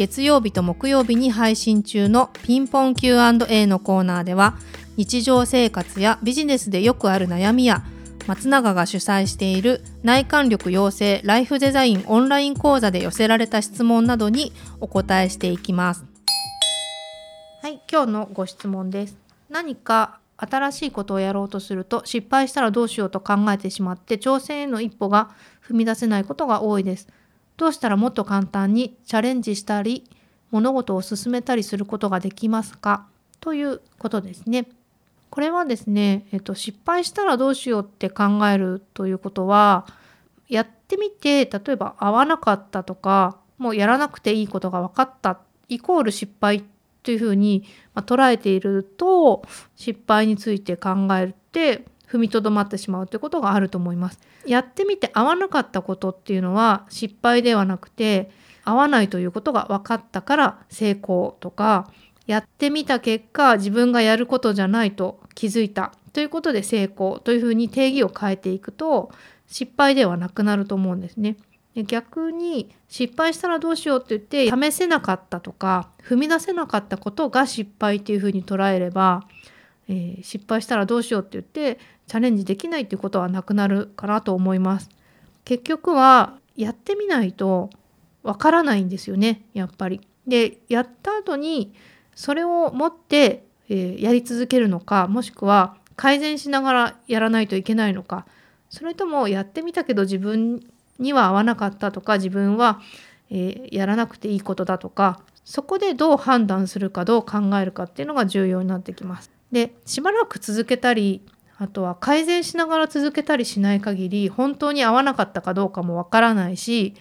月曜日と木曜日に配信中のピンポン Q&A のコーナーでは日常生活やビジネスでよくある悩みや松永が主催している内観力養成ライフデザインオンライン講座で寄せられた質問などにお答えしていきます。はい、今日のご質問です。何か新しいことをやろうとすると失敗したらどうしようと考えてしまって挑戦への一歩が踏み出せないことが多いです。どうしたらもっと簡単にチャレンジしたり物事を進めたりすることができますか？ということですね。これはですね、えっと、失敗したらどうしようって考えるということはやってみて例えば合わなかったとかもうやらなくていいことが分かったイコール失敗というふうに、ま、捉えていると失敗について考えて踏みとどまってしまうということがあると思います。やってみて合わなかったことっていうのは失敗ではなくて合わないということが分かったから成功とかやってみた結果自分がやることじゃないと気づいたということで成功というふうに定義を変えていくと失敗ではなくなると思うんですね。逆に失敗したらどうしようって言って試せなかったとか踏み出せなかったことが失敗っていうふうに捉えればえー、失敗したらどうしようって言ってチャレンジできないっていうことはなくなるかなと思います。結局はやってみないとわからないんですよねやっぱり。でやった後にそれを持って、えー、やり続けるのかもしくは改善しながらやらないといけないのかそれともやってみたけど自分には合わなかったとか自分は、えー、やらなくていいことだとかそこでどう判断するかどう考えるかっていうのが重要になってきます。でしばらく続けたりあとは改善しながら続けたりしない限り本当に合わなかったかどうかもわからないし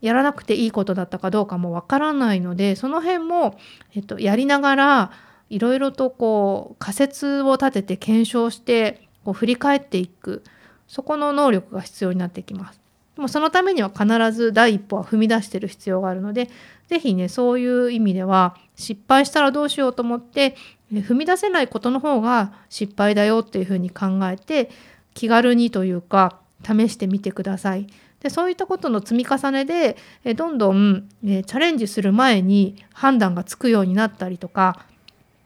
やらなくていいことだったかどうかもわからないのでその辺も、えっと、やりながらいろいろとこう仮説を立てて検証してこう振り返っていくそこの能力が必要になってきます。でもそのためには必ず第一歩は踏み出してる必要があるので是非ねそういう意味では失敗したらどうしようと思って踏み出せないことの方が失敗だよっていうふうに考えて気軽にというか試してみてください。でそういったことの積み重ねでどんどんチャレンジする前に判断がつくようになったりとか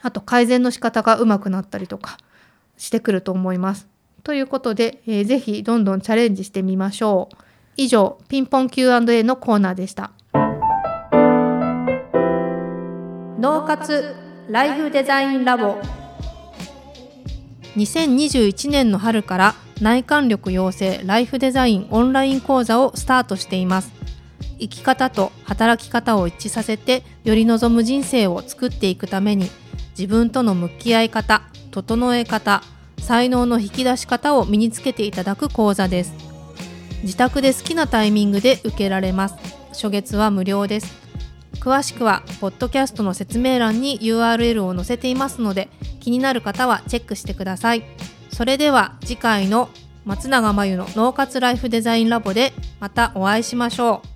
あと改善の仕方がうまくなったりとかしてくると思います。ということで、えー、ぜどんどんチャレンジしてみましょう。以上、ピンポン Q&A のコーナーでした。脳活ライフデザインラボ。2021年の春から内観力養成ライフデザインオンライン講座をスタートしています。生き方と働き方を一致させてより望む人生を作っていくために自分との向き合い方整え方才能の引き出し方を身につけていただく講座です自宅で好きなタイミングで受けられます。初月は無料です。詳しくはポッドキャストの説明欄に URL を載せていますので気になる方はチェックしてください。それでは次回の松永真由の脳活ライフデザインラボでまたお会いしましょう。